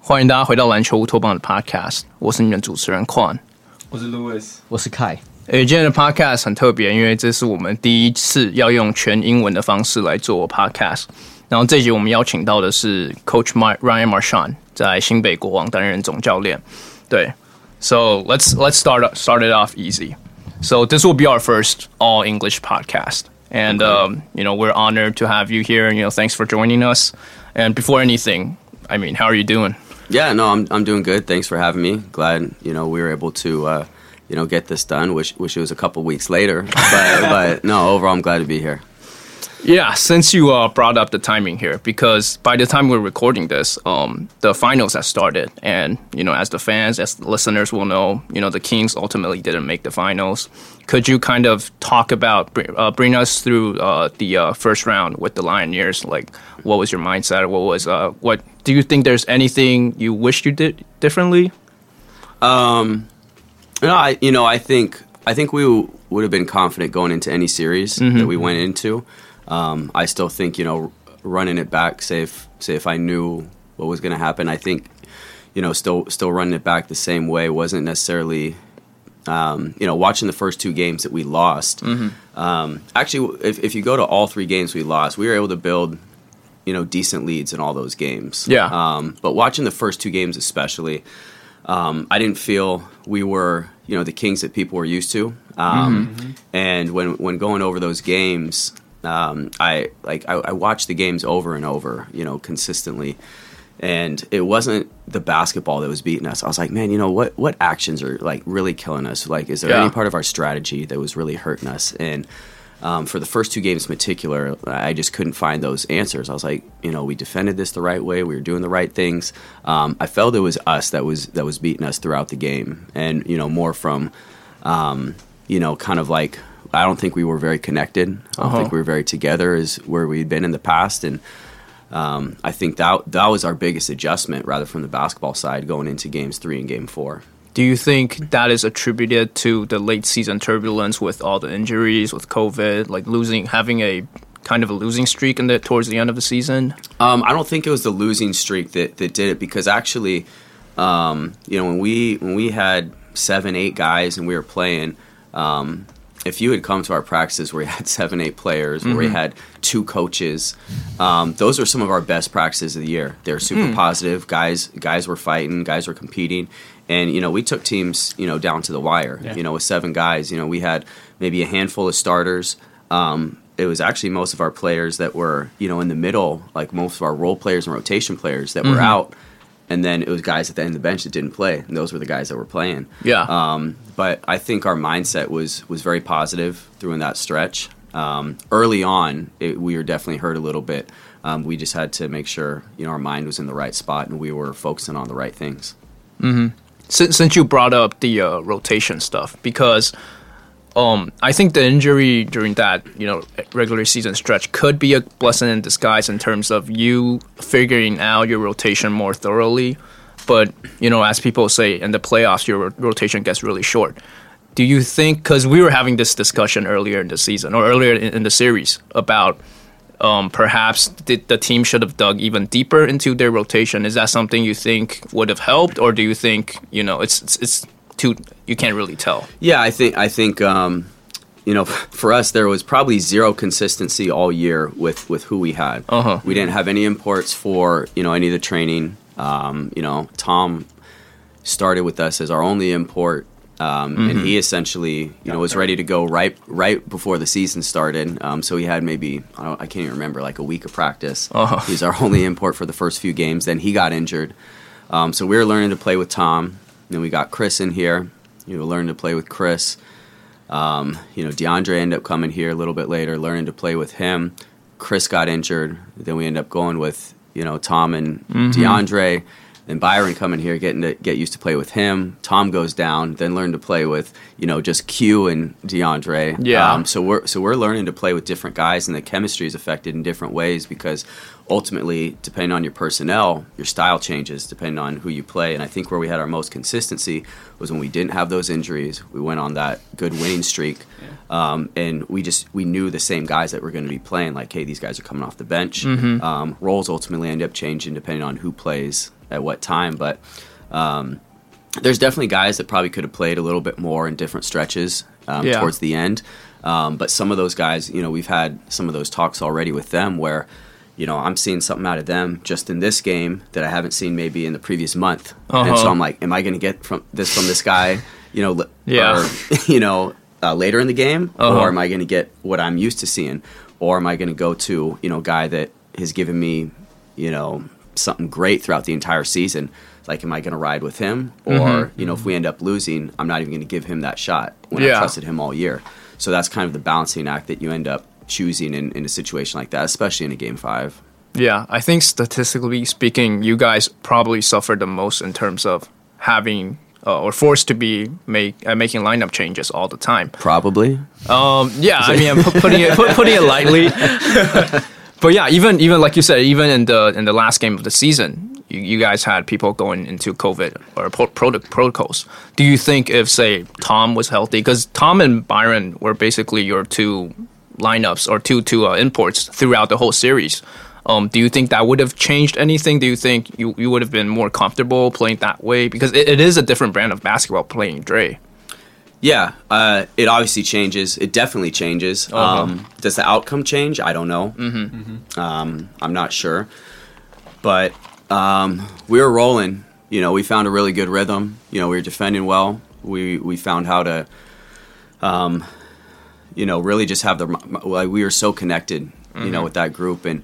欢迎大家回到篮球乌托邦的 Podcast，我是你们主持人 Quan。我是 Louis，我是 Kai。诶，今天的 Podcast 很特别，因为这是我们第一次要用全英文的方式来做 Podcast。然后这集我们邀请到的是 Coach Ryan Marchand，在新北国王担任总教练。对，So let's let's start start it off easy. So this will be our first all English podcast, and um, you know we're honored to have you here. And you know, thanks for joining us. And before anything, I mean, how are you doing? Yeah, no, I'm I'm doing good. Thanks for having me. Glad you know we were able to uh, you know get this done. Wish wish it was a couple weeks later, but but no, overall I'm glad to be here. Yeah, since you uh, brought up the timing here, because by the time we're recording this, um, the finals have started, and you know, as the fans, as the listeners will know, you know, the Kings ultimately didn't make the finals. Could you kind of talk about, uh, bring us through uh, the uh, first round with the Lioneers? Like, what was your mindset? What was uh, what? Do you think there's anything you wish you did differently? Um, no, I you know I think I think we would have been confident going into any series mm-hmm. that we went into. Um, I still think you know running it back. Say if say if I knew what was going to happen, I think you know still still running it back the same way wasn't necessarily. Um, you know, watching the first two games that we lost. Mm-hmm. Um, actually, if, if you go to all three games we lost, we were able to build, you know, decent leads in all those games. Yeah. Um, but watching the first two games, especially, um, I didn't feel we were, you know, the Kings that people were used to. Um, mm-hmm. And when when going over those games, um, I like I, I watched the games over and over, you know, consistently, and it wasn't the basketball that was beating us. I was like, man, you know what? What actions are like really killing us? Like, is there yeah. any part of our strategy that was really hurting us? And um, for the first two games in particular, I just couldn't find those answers. I was like, you know, we defended this the right way. We were doing the right things. Um, I felt it was us that was that was beating us throughout the game, and you know, more from, um, you know, kind of like I don't think we were very connected. I don't uh-huh. think we were very together as where we'd been in the past, and um, I think that that was our biggest adjustment, rather from the basketball side, going into games three and game four. Do you think that is attributed to the late season turbulence with all the injuries, with COVID, like losing, having a kind of a losing streak in the towards the end of the season? Um, I don't think it was the losing streak that, that did it because actually, um, you know, when we when we had seven, eight guys and we were playing, um, if you had come to our practices where we had seven, eight players, mm-hmm. where we mm-hmm. had two coaches, um, those are some of our best practices of the year. They're super mm. positive. Guys, guys were fighting. Guys were competing, and you know we took teams you know down to the wire. Yeah. You know with seven guys, you know we had maybe a handful of starters. Um, it was actually most of our players that were you know in the middle, like most of our role players and rotation players that mm-hmm. were out and then it was guys at the end of the bench that didn't play, and those were the guys that were playing. Yeah. Um, but I think our mindset was was very positive through that stretch. Um, early on, it, we were definitely hurt a little bit. Um, we just had to make sure you know our mind was in the right spot and we were focusing on the right things. Mm-hmm. Since, since you brought up the uh, rotation stuff, because um, I think the injury during that you know regular season stretch could be a blessing in disguise in terms of you figuring out your rotation more thoroughly. But you know, as people say in the playoffs, your rotation gets really short. Do you think? Because we were having this discussion earlier in the season or earlier in, in the series about um, perhaps the, the, team should have dug even deeper into their rotation. Is that something you think would have helped, or do you think you know it's it's, it's too you can't really tell. Yeah, I think I think um, you know for us there was probably zero consistency all year with with who we had. Uh-huh. We didn't have any imports for you know any of the training. Um, you know, Tom started with us as our only import. Um, mm-hmm. And he essentially, you know, was ready to go right right before the season started. Um, so he had maybe I, I, can't even remember like a week of practice. Uh-huh. He's our only import for the first few games. Then he got injured, um, so we were learning to play with Tom. Then we got Chris in here. You know, learned to play with Chris. Um, you know, DeAndre ended up coming here a little bit later, learning to play with him. Chris got injured. Then we ended up going with you know Tom and mm-hmm. DeAndre. Then Byron coming here, getting to get used to play with him. Tom goes down, then learn to play with you know just Q and DeAndre. Yeah. Um, so we're so we're learning to play with different guys, and the chemistry is affected in different ways because ultimately, depending on your personnel, your style changes depending on who you play. And I think where we had our most consistency was when we didn't have those injuries. We went on that good winning streak, yeah. um, and we just we knew the same guys that were going to be playing. Like, hey, these guys are coming off the bench. Mm-hmm. Um, roles ultimately end up changing depending on who plays at what time, but. Um, there's definitely guys that probably could have played a little bit more in different stretches um, yeah. towards the end. Um, but some of those guys, you know, we've had some of those talks already with them where you know, I'm seeing something out of them just in this game that I haven't seen maybe in the previous month. Uh-huh. And so I'm like, am I going to get from this from this guy, you know, yeah. or, you know, uh, later in the game, uh-huh. or am I going to get what I'm used to seeing, or am I going to go to you know, guy that has given me, you know, something great throughout the entire season? Like, am I going to ride with him, or mm-hmm. you know, if we end up losing, I'm not even going to give him that shot when yeah. I trusted him all year. So that's kind of the balancing act that you end up choosing in, in a situation like that, especially in a game five. Yeah, I think statistically speaking, you guys probably suffered the most in terms of having uh, or forced to be make uh, making lineup changes all the time. Probably. Um, yeah, I mean, I'm putting it put, putting it lightly. but yeah, even even like you said, even in the in the last game of the season, you, you guys had people going into COVID or pro- pro- protocols. Do you think if say Tom was healthy, because Tom and Byron were basically your two lineups or two two uh, imports throughout the whole series. Um, do you think that would have changed anything? Do you think you, you would have been more comfortable playing that way? Because it, it is a different brand of basketball playing Dre. Yeah, uh, it obviously changes. It definitely changes. Uh-huh. Um, does the outcome change? I don't know. Mm-hmm. Mm-hmm. Um, I'm not sure. But um, we were rolling. You know, we found a really good rhythm. You know, we were defending well. We we found how to um, you know, really just have the like we were so connected, mm-hmm. you know, mm-hmm. with that group and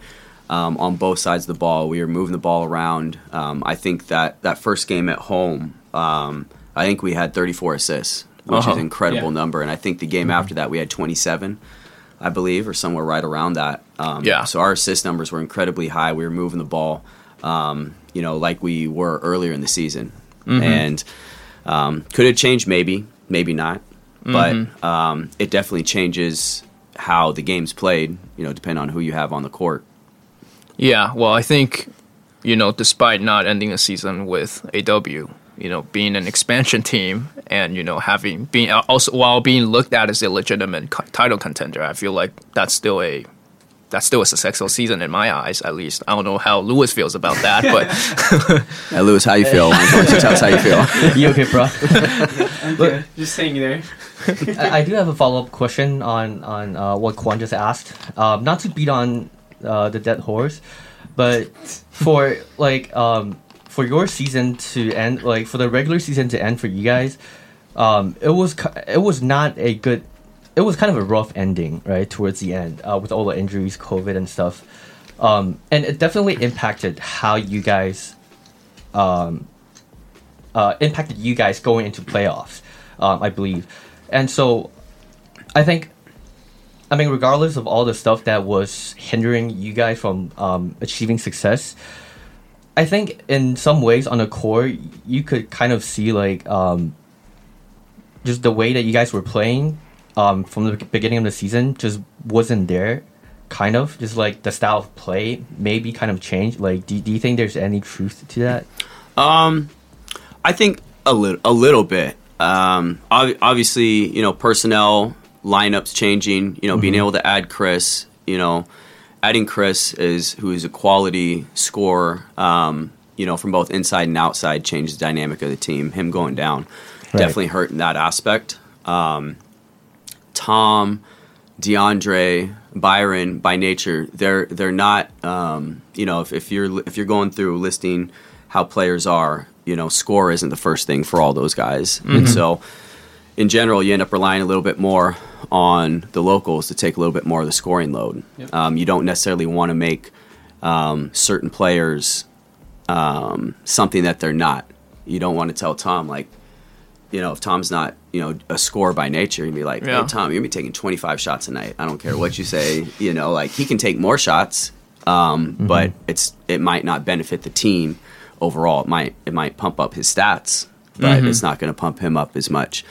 um, on both sides of the ball. We were moving the ball around. Um, I think that that first game at home, um, I think we had 34 assists, which uh-huh. is an incredible yeah. number. And I think the game mm-hmm. after that we had 27, I believe, or somewhere right around that. Um, yeah. So our assist numbers were incredibly high. We were moving the ball, um, you know, like we were earlier in the season. Mm-hmm. And um, could it change? Maybe, maybe not but mm-hmm. um, it definitely changes how the game's played. You know, depending on who you have on the court. Yeah, well, I think you know, despite not ending the season with AW, you know, being an expansion team and you know having being also while being looked at as a legitimate title contender, I feel like that's still a that's still a successful season in my eyes, at least. I don't know how Lewis feels about that, but hey, Lewis, how you feel? tell us how you feel. you okay, bro? okay. Just hanging there. I, I, do have a follow up question on on uh, what Kwan just asked. Um, not to beat on uh, the dead horse, but for like um, for your season to end, like for the regular season to end for you guys, um, it was it was not a good. It was kind of a rough ending, right, towards the end, uh, with all the injuries, COVID, and stuff, um, and it definitely impacted how you guys, um, uh, impacted you guys going into playoffs. Um, I believe. And so I think I mean regardless of all the stuff that was hindering you guys from um, achieving success, I think in some ways on the core you could kind of see like um, just the way that you guys were playing um, from the beginning of the season just wasn't there kind of just like the style of play maybe kind of changed like do, do you think there's any truth to that um i think a little a little bit um, obviously, you know, personnel lineups changing. You know, mm-hmm. being able to add Chris. You know, adding Chris is who is a quality scorer. Um, you know, from both inside and outside, changed the dynamic of the team. Him going down right. definitely hurt in that aspect. Um, Tom, DeAndre, Byron, by nature, they're they're not. Um, you know, if, if you're if you're going through listing how players are, you know, score isn't the first thing for all those guys. Mm-hmm. And so, in general, you end up relying a little bit more on the locals to take a little bit more of the scoring load. Yep. Um, you don't necessarily want to make um, certain players um, something that they're not. You don't want to tell Tom, like, you know, if Tom's not, you know, a scorer by nature, he'd be like, yeah. hey, Tom, you're going to be taking 25 shots a night. I don't care what you say. You know, like, he can take more shots, um, mm-hmm. but it's it might not benefit the team overall. It might it might pump up his stats, but mm-hmm. it's not going to pump him up as much.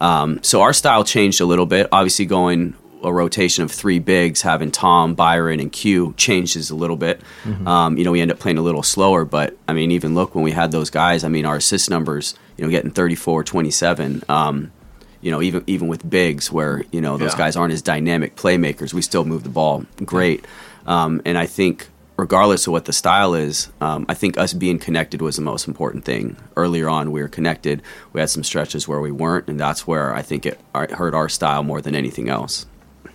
Um, so our style changed a little bit. Obviously, going a rotation of three bigs, having Tom, Byron, and Q changes a little bit. Um, you know, we end up playing a little slower, but I mean, even look when we had those guys. I mean, our assist numbers, you know, getting 34, 27. Um, you know, even even with bigs, where you know those Yeah. guys aren't as dynamic playmakers, we still move the ball great. Um, and I think, regardless of what the style is, um, I think us being connected was the most important thing. Earlier on, we were connected. We had some stretches where we weren't, and that's where I think it hurt our style more than anything else.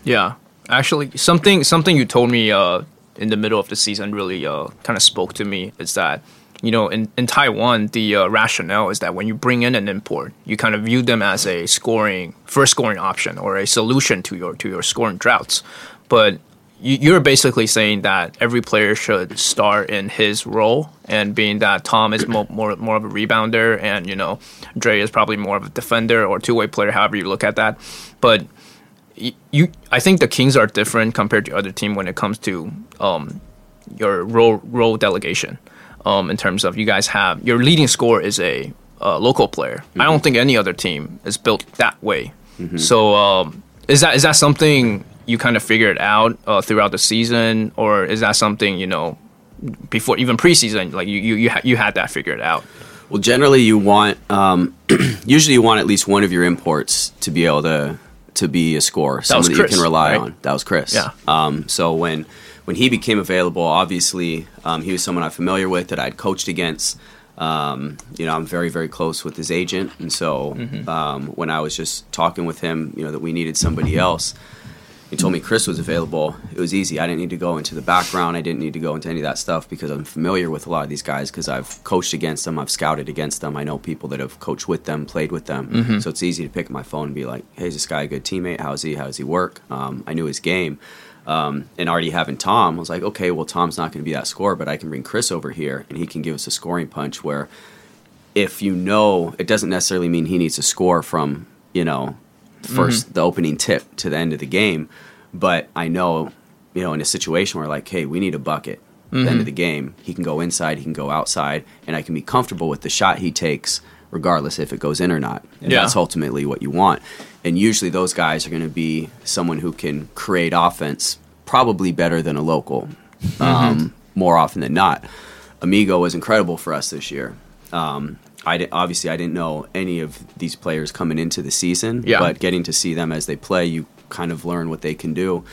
Yeah, actually, something something you told me uh, in the middle of the season really uh, kind of spoke to me. Is that you know in in Taiwan the uh, rationale is that when you bring in an import, you kind of view them as a scoring first scoring option or a solution to your to your scoring droughts, but you- you're basically saying that every player should start in his role, and being that Tom is mo- more more of a rebounder, and you know Dre is probably more of a defender or two way player, however you look at that. But you I think the Kings are different compared to other team when it comes to um, your role role delegation. Um, in terms of you guys have your leading scorer is a uh, local player. I don't think any other team is built that way. So um, is that is that something you kind of figured out uh, throughout the season, or is that something you know before even preseason? Like you you you, ha- you had that figured out. Well, generally, you want um, usually you want at least one of your imports to be able to to be a scorer, someone was that Chris, you can rely right? on. That was Chris. Yeah. Um, so when when he became available, obviously um, he was someone I'm familiar with that I'd coached against. Um, you know, I'm very very close with his agent, and so Mm-hmm. um, when I was just talking with him, you know, that we needed somebody else. He told me Chris was available. It was easy. I didn't need to go into the background. I didn't need to go into any of that stuff because I'm familiar with a lot of these guys because I've coached against them. I've scouted against them. I know people that have coached with them, played with them. So it's easy to pick up my phone and be like, hey, is this guy a good teammate? How's he? How does he work? Um, I knew his game. Um, and already having Tom, I was like, okay, well, Tom's not going to be that scorer, but I can bring Chris over here and he can give us a scoring punch where if you know, it doesn't necessarily mean he needs to score from, you know, 1st the opening tip to the end of the game. But I know, you know, in a situation where like, hey, we need a bucket at the end of the game, he can go inside, he can go outside, and I can be comfortable with the shot he takes, regardless if it goes in or not. And Yeah. that's ultimately what you want. And usually those guys are going to be someone who can create offense probably better than a local, um, more often than not. Amigo was incredible for us this year. Um, I di- obviously I didn't know any of these players coming into the season, Yeah. but getting to see them as they play, you kind of learn what they can do,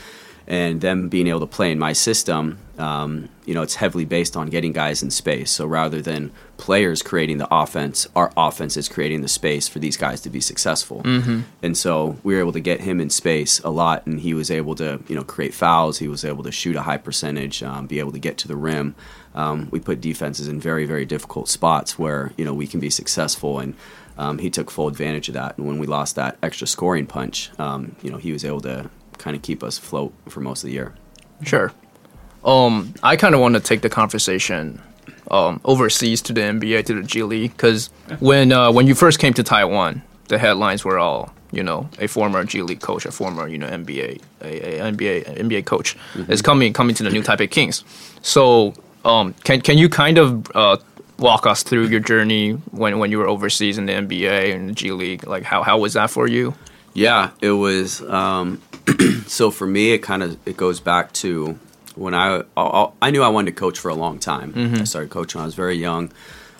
and them being able to play in my system. Um, you know, it's heavily based on getting guys in space. So rather than players creating the offense, our offense is creating the space for these guys to be successful. Mm-hmm. And so we were able to get him in space a lot, and he was able to, you know, create fouls. He was able to shoot a high percentage, um, be able to get to the rim. Um, we put defenses in very, very difficult spots where you know we can be successful, and um, he took full advantage of that. And when we lost that extra scoring punch, um, you know, he was able to kind of keep us afloat for most of the year. Sure. Um, I kind of want to take the conversation um, overseas to the NBA to the G League because when uh, when you first came to Taiwan, the headlines were all you know a former G League coach, a former you know NBA a, a NBA NBA coach is coming coming to the New Taipei Kings. So um, can can you kind of uh, walk us through your journey when when you were overseas in the NBA and the G League? Like how how was that for you? Yeah, it was. Um, so for me, it kind of it goes back to when I I I knew I wanted to coach for a long time. I started coaching when I was very young,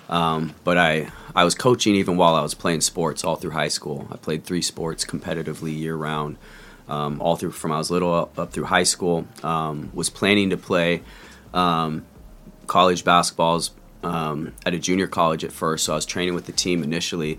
um, but I I was coaching even while I was playing sports all through high school. I played three sports competitively year round, um, all through from I was little up, up through high school. Um, was planning to play um, college basketballs um, at a junior college at first, so I was training with the team initially.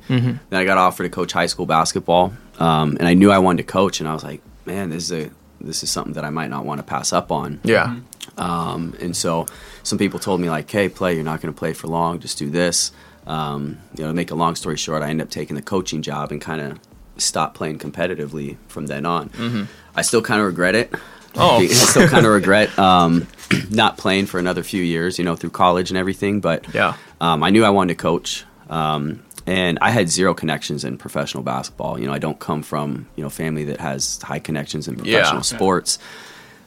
Then I got offered to coach high school basketball, um, and I knew I wanted to coach, and I was like, man, this is a this is something that I might not want to pass up on. Yeah. Um, and so some people told me like, "Hey, play. You're not going to play for long. Just do this." Um, you know, to make a long story short, I ended up taking the coaching job and kind of stopped playing competitively from then on. I still kind of regret it. Oh. I still kind of regret um, not playing for another few years. You know, through college and everything. But Yeah. um, I knew I wanted to coach. Um, and I had zero connections in professional basketball. You know, I don't come from you know family that has high connections in professional Yeah. sports.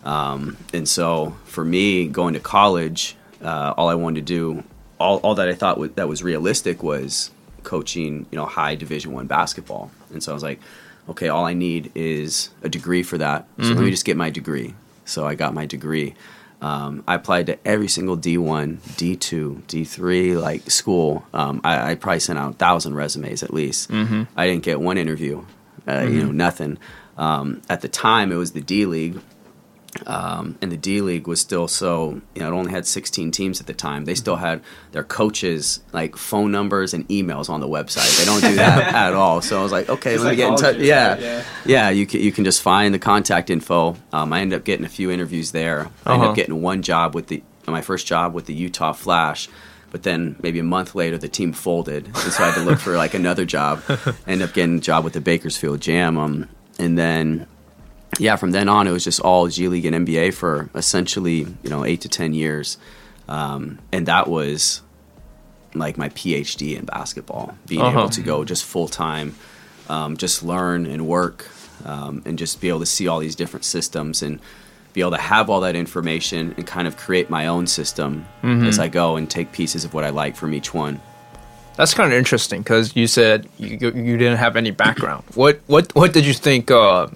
Um, and so for me, going to college, uh, all I wanted to do, all, all that I thought was, that was realistic was coaching, you know, high Division One basketball. And so I was like, okay, all I need is a degree for that. So let me just get my degree. So I got my degree. Um, I applied to every single D1, D2, D3 like school. Um, I, I probably sent out a thousand resumes at least. I didn't get one interview. Uh, You know, nothing. Um, at the time, it was the D League, um, and the D League was still so you know it only had 16 teams at the time. They still had their coaches like phone numbers and emails on the website. They don't do that at all. So I was like, okay, let me get in touch. Yeah, right? Yeah. yeah. You can you can just find the contact info. Um, I ended up getting a few interviews there. I ended Uh-huh. up getting one job with the my first job with the Utah Flash. But then maybe a month later, the team folded, and so I had to look for like another job. End up getting a job with the Bakersfield Jam, um, and then yeah, from then on, it was just all G League and NBA for essentially, you know, eight to 10 years. Um, and that was like my PhD in basketball, being Uh-huh. able to go just full time, um, just learn and work, um, and just be able to see all these different systems and be able to have all that information and kind of create my own system as I go and take pieces of what I like from each one. That's kind of interesting because you said you, you didn't have any background. What what what did you think uh,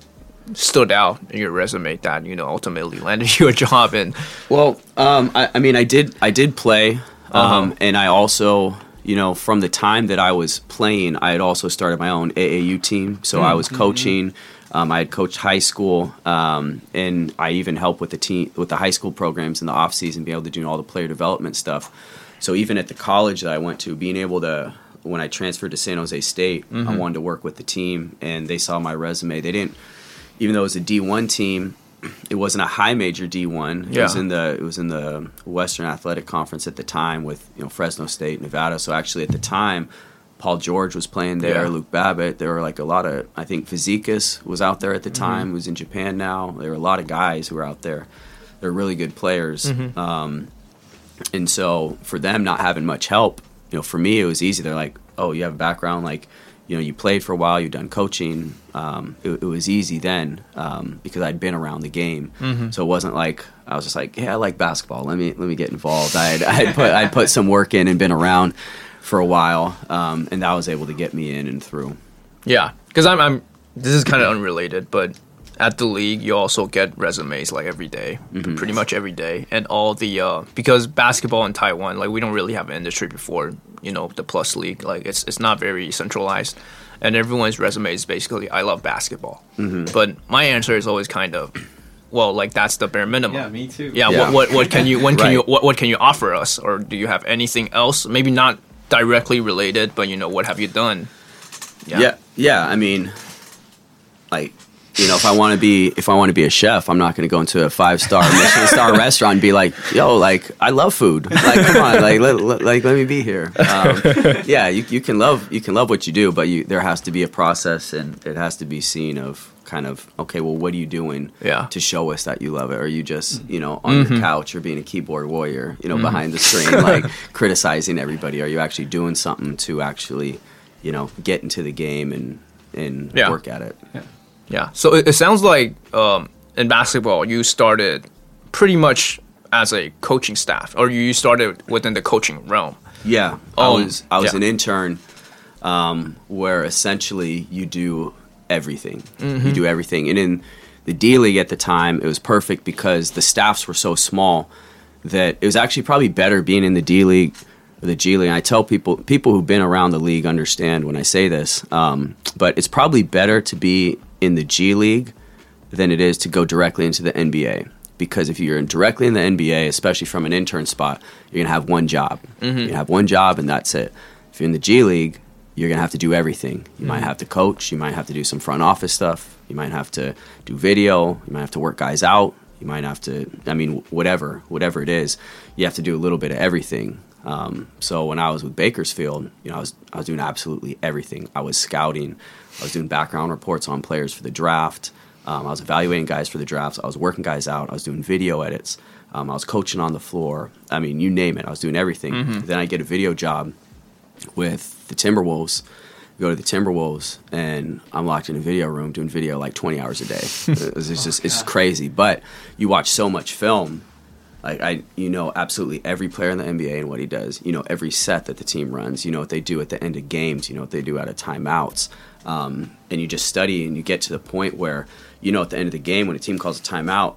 stood out in your resume that you know ultimately landed you a job in? Well, um, I, I mean, I did, I did play, um, and I also, you know, from the time that I was playing, I had also started my own AAU team. So I was coaching. Um, I had coached high school, um, and I even helped with the team with the high school programs in the off season, being able to do all the player development stuff. So even at the college that I went to, being able to when I transferred to San Jose State, I wanted to work with the team, and they saw my resume. They didn't, even though it was a D one team, it wasn't a high major D one. It was in the it was in the Western Athletic Conference at the time with you know Fresno State, Nevada. So actually at the time, Paul George was playing there, Yeah. Luke Babbitt. There were like a lot of I think Fazekas was out there at the Mm-hmm. time. Who's in Japan now. There were a lot of guys who were out there. They're really good players. Mm-hmm. Um, and so for them not having much help, you know, for me it was easy. They're like, "Oh, you have a background like, you know, you played for a while, you've done coaching." Um, it, it was easy then um, because I'd been around the game, so it wasn't like I was just like, "Yeah, I like basketball. Let me let me get involved." I'd I'd put I'd put some work in and been around for a while, um, and that was able to get me in and through. Yeah, because I'm, I'm. This is kind of unrelated, but at the league, you also get resumes like every day, pretty much every day, and all the uh, because basketball in Taiwan, like we don't really have an industry before, you know, the Plus League, like it's it's not very centralized, and everyone's resume is basically I love basketball, but my answer is always kind of, well, like that's the bare minimum. Yeah, me too. Yeah, Yeah. What, what what can you when can Right. you what, what can you offer us or do you have anything else maybe not directly related but you know what have you done Yeah. yeah, I mean, like, you know, if I want to be if I want to be a chef, I'm not going to go into a five star Michelin star restaurant and be like, "Yo, like, I love food. Like, come on, like, let, let- like, let me be here." Um, yeah, you, you can love you can love what you do, but you there has to be a process, and it has to be seen of kind of okay, well, what are you doing Yeah. to show us that you love it? Or are you just you know on your couch or being a keyboard warrior, you know, behind the screen, like criticizing everybody? Are you actually doing something to actually you know, get into the game and and Yeah. work at it. Yeah. So it, it sounds like um, in basketball, you started pretty much as a coaching staff, or you started within the coaching realm. Yeah, I Um, was I was yeah. an intern, um, where essentially you do everything. Mm-hmm. You do everything, and in the D League at the time, it was perfect because the staffs were so small that it was actually probably better being in the D League or the G League. And I tell people people who've been around the league understand when I say this, um, but it's probably better to be in the G League than it is to go directly into the NBA. Because if you're in directly in the NBA, especially from an intern spot, you're gonna have one job. Mm-hmm. You're gonna have one job, and that's it. If you're in the G League, you're gonna have to do everything. You might mm-hmm. have to coach. You might have to do some front office stuff. You might have to do video. You might have to work guys out. You might have to. I mean, whatever, whatever it is, you have to do a little bit of everything. Um, so when I was with Bakersfield, you know, I was I was doing absolutely everything. I was scouting. I was doing background reports on players for the draft. Um, I was evaluating guys for the drafts. I was working guys out. I was doing video edits. Um, I was coaching on the floor. I mean, you name it. I was doing everything. Then I get a video job with the Timberwolves. Go to the Timberwolves, and I'm locked in a video room doing video like 20 hours a day. it's just it's just crazy. But you watch so much film, Like I, you know, absolutely every player in the NBA and what he does. You know, every set that the team runs. You know what they do at the end of games. You know what they do out of timeouts. Um, and you just study and you get to the point where you know at the end of the game when a team calls a timeout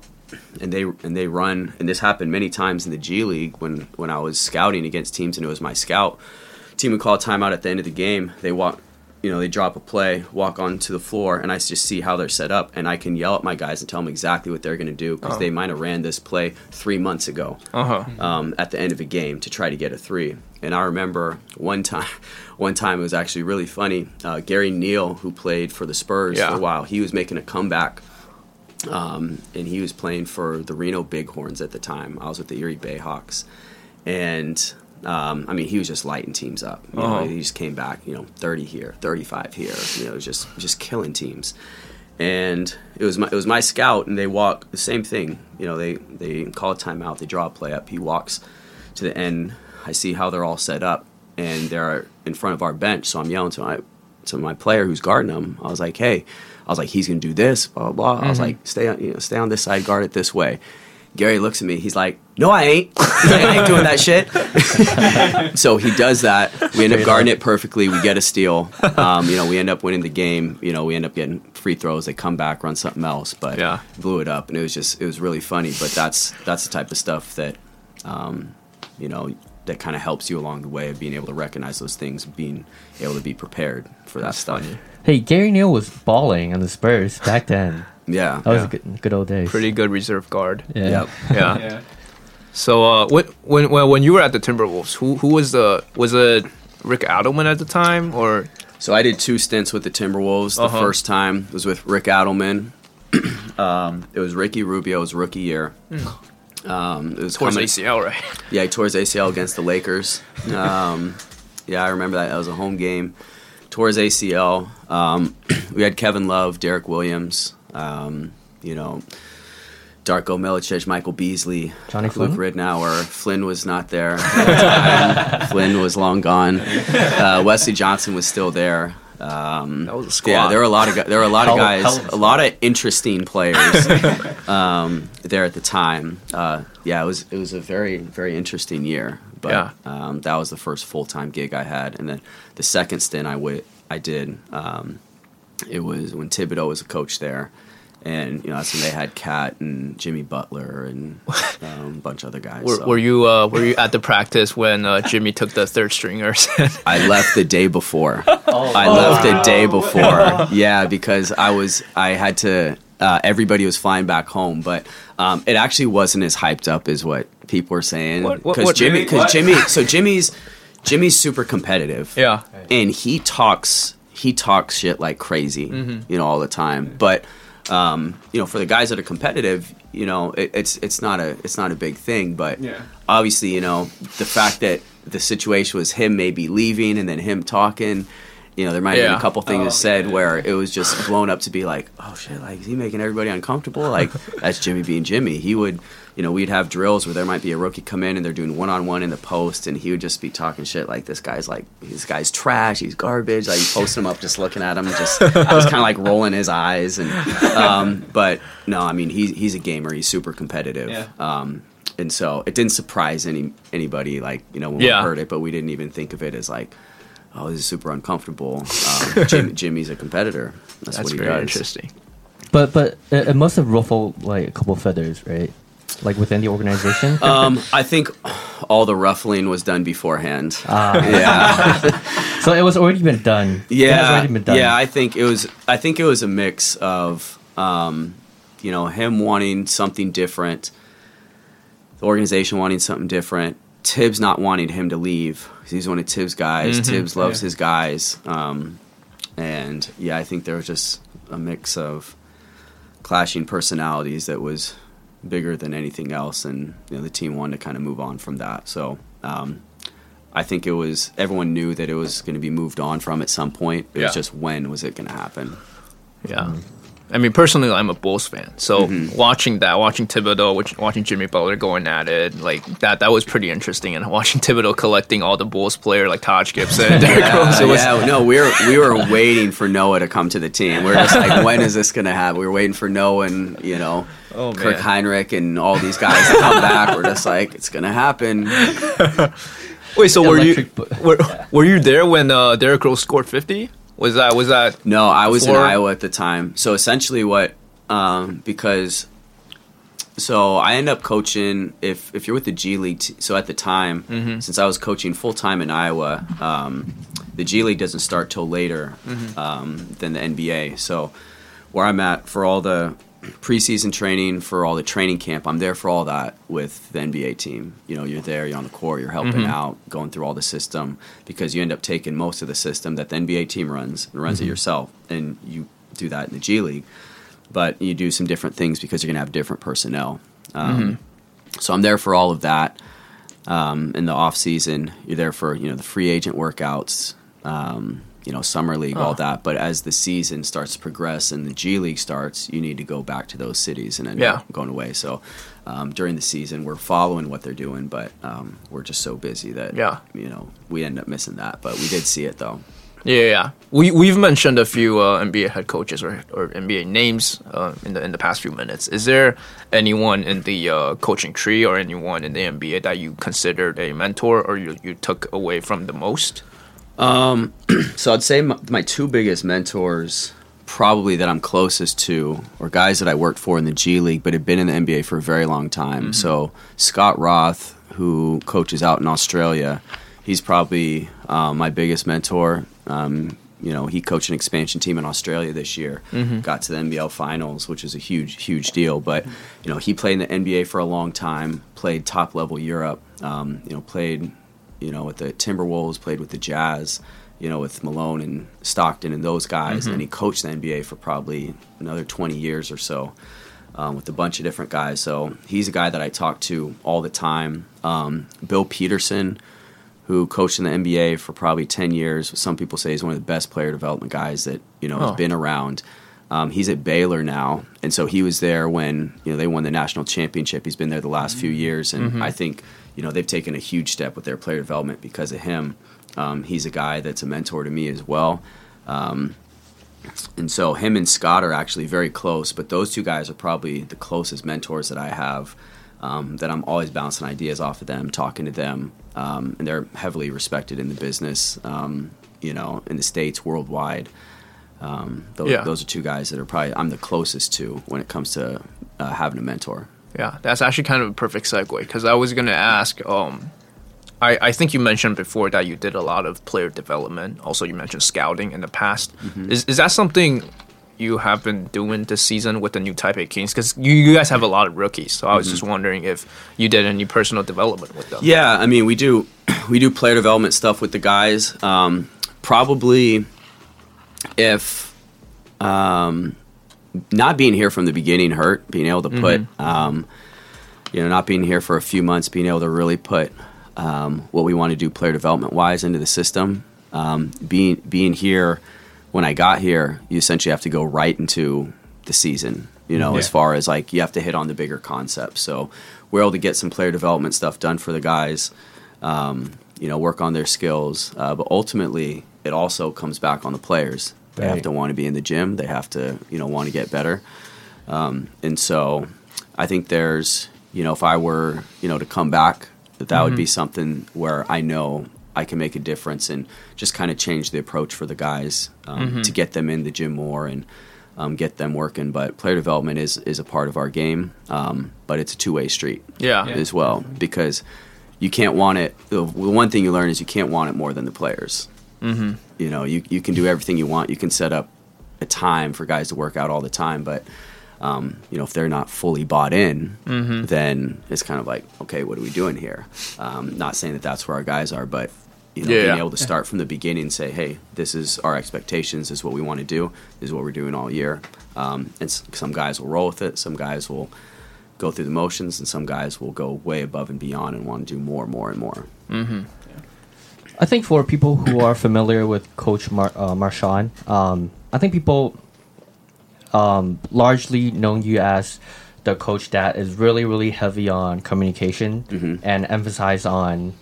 and they and they run and this happened many times in the G League when when I was scouting against teams and it was my scout team would call a timeout at the end of the game. They walk you know, they drop a play, walk onto the floor, and I just see how they're set up, and I can yell at my guys and tell them exactly what they're going to do because Oh. they might have ran this play three months ago Uh huh. um, at the end of a game to try to get a three. And I remember one time, one time it was actually really funny. Uh, Gary Neal, who played for the Spurs Yeah. for a while, he was making a comeback, um, and he was playing for the Reno Bighorns at the time. I was with the Erie Bayhawks, and um, I mean he was just lighting teams up. You Uh-huh. he just came back, you know, thirty here, thirty-five here. You know, just just killing teams. And it was my it was my scout, and they walk the same thing. You know, they they call a timeout, they draw a play up. He walks to the end. I see how they're all set up, and they're in front of our bench. So I'm yelling to my to my player who's guarding them. I was like, "Hey," I was like, "He's gonna do this." Blah blah. blah. I was like, "Stay on, you know, stay on this side, guard it this way." Gary looks at me. He's like, "No, I ain't. I ain't doing that shit." so he does that. We end up guarding it perfectly. We get a steal. Um, you know, we end up winning the game. You know, we end up getting free throws. They come back, run something else, but Yeah. blew it up, and it was just it was really funny. But that's that's the type of stuff that um, you know that kind of helps you along the way of being able to recognize those things, being able to be prepared for that That's stuff. funny. Hey, Gary Neal was balling on the Spurs back then. Yeah. That was Yeah. good, good old days. Pretty good reserve guard. Yeah. Yep. Yeah. Yeah. So uh, when when when when you were at the Timberwolves, who who was the was it Rick Adelman at the time or So I did two stints with the Timberwolves. The Uh-huh. first time was with Rick Adelman. um, it was Ricky Rubio's rookie year. Um, it was towards coming- ACL, right? Yeah, he tore his ACL against the Lakers. Um, yeah, I remember that. That was a home game. Tore his ACL. Um, we had Kevin Love, Derrick Williams, um, you know, Darko Milicic, Michael Beasley, Jonny Luke Flynn? Ridnour. Flynn was not there. at the time. Flynn was long gone. Uh, Wesley Johnson was still there. Um, That was a squad. yeah, there were a lot of gu- there were a lot of guys, hell of a a lot of interesting players um, there at the time. Uh, yeah, it was it was a very very interesting year. But Yeah. um, that was the first full time gig I had, and then the second stint I wi- I did. Um, it was when Thibodeau was a coach there, and you know that's when they had KAT and Jimmy Butler and um, a bunch of other guys. Were, so. were you uh, were you at the practice when uh, Jimmy took the third stringers? I left the day before. Oh, I left the day before. Yeah, because I was I had to. Uh, everybody was flying back home, but um, it actually wasn't as hyped up as what people were saying. What- what- Because Jimmy, Jimmy- because? Jimmy, so Jimmy's Jimmy's super competitive. yeah. and he talks he talks shit like crazy Mm-hmm. you know all the time but um, you know for the guys that are competitive you know it, it's it's not a it's not a big thing but Yeah. obviously you know the fact that the situation was him maybe leaving and then him talking you know there might have been a couple things Oh, said yeah. where it was just blown up to be like oh shit like is he making everybody uncomfortable like that's jimmy being jimmy he would you know we'd have drills where there might be a rookie come in and they're doing one-on-one in the post and he would just be talking shit like this guy's like this guy's trash he's garbage like you post him up just looking at him just just kind of like rolling his eyes and um, but no i mean he's, he's a gamer he's super competitive Yeah. um, and so it didn't surprise any anybody like you know when Yeah. we heard it but we didn't even think of it as like oh this is super uncomfortable um, Jim, jimmy's a competitor that's, That's what he very does interesting. But but it, it must have ruffled like a couple feathers, right? Like within the organization. um, I think all the ruffling was done beforehand. Ah. yeah, so it was already been done. It yeah, already been done. yeah. I think it was. I think it was a mix of, um, you know, him wanting something different, the organization wanting something different, Thibs not wanting him to leave. he's one of Thibs' guys. Mhm. Thibs loves Yeah. his guys, um, and yeah, I think there was just a mix of clashing personalities that was bigger than anything else, and you know the team wanted to kind of move on from that. So um, I think it was everyone knew that it was going to be moved on from at some point. It Yeah. was just when was it going to happen? Yeah. I mean, personally, I'm a Bulls fan, so Mm-hmm. watching that, watching Thibodeau, watch- watching Jimmy Butler going at it, like that, that was pretty interesting. And watching Thibodeau collecting all the Bulls player like Taj Gibson, Derrick Rose, it was yeah, no, we were we were waiting for Noah to come to the team. We are just like, when is this gonna happen? We were waiting for Noah and you know Oh, Kirk man. Hinrich and all these guys to come back. We're just like, it's gonna happen. Wait, so were you Electric bu- were, were you there when uh, Derrick Rose scored 50? Was that was that No, I was in Iowa at the time. So essentially, what um, because so I end up coaching if if you're with the G League. T- so at the time, Mm-hmm. since I was coaching full time in Iowa, um, the G League doesn't start till later Mm-hmm. um, than the NBA. So where I'm at for all the preseason training, for all the training camp, I'm there for all that with the NBA team. You know, you're there, you're on the court, you're helping Mm-hmm. out, going through all the system because you end up taking most of the system that the NBA team runs and runs it yourself, and you do that in the G League. But you do some different things because you're gonna have different personnel. Um, So I'm there for all of that. Um, in the off season, you're there for you know the free agent workouts, um, you know summer league, all that. But as the season starts to progress and the G League starts, you need to go back to those cities and end Yeah. up going away. So um, during the season, we're following what they're doing, but um, we're just so busy that Yeah. you know we end up missing that. But we did see it though. Yeah, yeah. We we've mentioned a few uh, NBA head coaches or, or NBA names uh, in the in the past few minutes. Is there anyone in the uh, coaching tree or anyone in the NBA that you considered a mentor or you, you took away from the most? So I'd say my, my two biggest mentors, probably that I'm closest to, are guys that I worked for in the G League, but have been in the NBA for a very long time. So Scott Roth, who coaches out in Australia, he's probably um, my biggest mentor. Um, you know, he coached an expansion team in Australia this year, got to the NBL finals, which is a huge, huge deal. But you know, he played in the NBA for a long time, played top level Europe. Um, you know, played you know, with the Timberwolves, played with the Jazz, you know, with Malone and Stockton and those guys. And he coached the NBA for probably another 20 years or so um, with a bunch of different guys. So he's a guy that I talk to all the time. Um, Bill Peterson, who coached in the NBA for probably 10 years. Some people say he's one of the best player development guys that, you know, Oh. has been around. Um, he's at Baylor now, and so he was there when you know they won the national championship. He's been there the last few years, and I think you know they've taken a huge step with their player development because of him. Um, he's a guy that's a mentor to me as well, um, and so him and Scott are actually very close. But those two guys are probably the closest mentors that I have. Um, that I'm always bouncing ideas off of them, talking to them, um, and they're heavily respected in the business, um, you know, in the states, worldwide. Um, those, Yeah. those are two guys that are probably I'm the closest to when it comes to uh, having a mentor. Yeah, that's actually kind of a perfect segue because I was going to ask. Um, I, I think you mentioned before that you did a lot of player development. Also, you mentioned scouting in the past. Is is that something you have been doing this season with the new Taipei Kings? Because you, you guys have a lot of rookies, so I was just wondering if you did any personal development with them. Yeah, I mean we do we do player development stuff with the guys. Um, probably if um, not being here from the beginning hurt, being able to put um, you know not being here for a few months, being able to really put um, what we want to do player development wise into the system. Um, being being here when I got here, you essentially have to go right into the season. You know, as far as like you have to hit on the bigger concepts. So we're able to get some player development stuff done for the guys. Um, you know, work on their skills, uh, but ultimately it also comes back on the players. They have to want to be in the gym. They have to, you know, want to get better. Um, and so, I think there's, you know, if I were, you know, to come back, that that would be something where I know I can make a difference and just kind of change the approach for the guys um, to get them in the gym more and um, get them working. But player development is is a part of our game, um, but it's a two way street Yeah. Yeah. as well because you can't want it. The the one thing you learn is you can't want it more than the players. Mm-hmm. You know, you you can do everything you want. You can set up a time for guys to work out all the time, but um, you know, if they're not fully bought in, Mm-hmm. then it's kind of like, okay, what are we doing here? Um, not saying that that's where our guys are, but you know, Yeah, being yeah. able to start from the beginning and say, hey, this is our expectations. This is what we want to do. This is what we're doing all year. Um, and s- some guys will roll with it. Some guys will go through the motions, and some guys will go way above and beyond and want to do more, more, and more. I think for people who are familiar with Coach Mar- uh, Marchand, um, I think people um, largely known you as the coach that is really really heavy on communication Mm-hmm. and emphasize on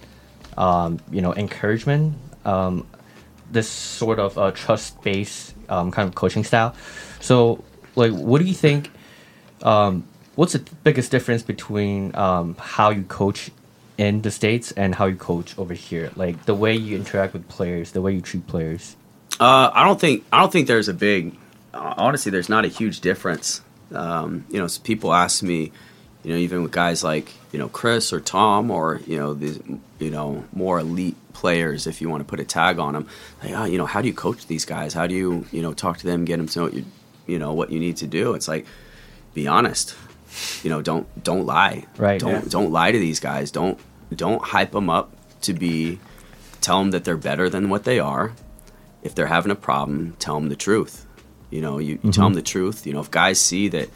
um, you know encouragement um, this sort of uh, trust based um, kind of coaching style so like what do you think um, what's the biggest difference between um, how you coach in the states and how you coach over here like the way you interact with players the way you treat players Uh, I don't think I don't think there's a big. uh, Honestly, there's not a huge difference. Um, you know, people ask me, you know, even with guys like you know Chris or Tom or you know these you know more elite players, if you want to put a tag on them, like, oh, you know, how do you coach these guys? How do you you know talk to them, get them to know what you you know what you need to do? It's like, be honest. You know, don't don't lie. Right. Don't Yeah. don't lie to these guys. Don't don't hype them up to be. Tell them that they're better than what they are if they're having a problem, tell them the truth. You know, you, you tell them the truth. You know, if guys see that,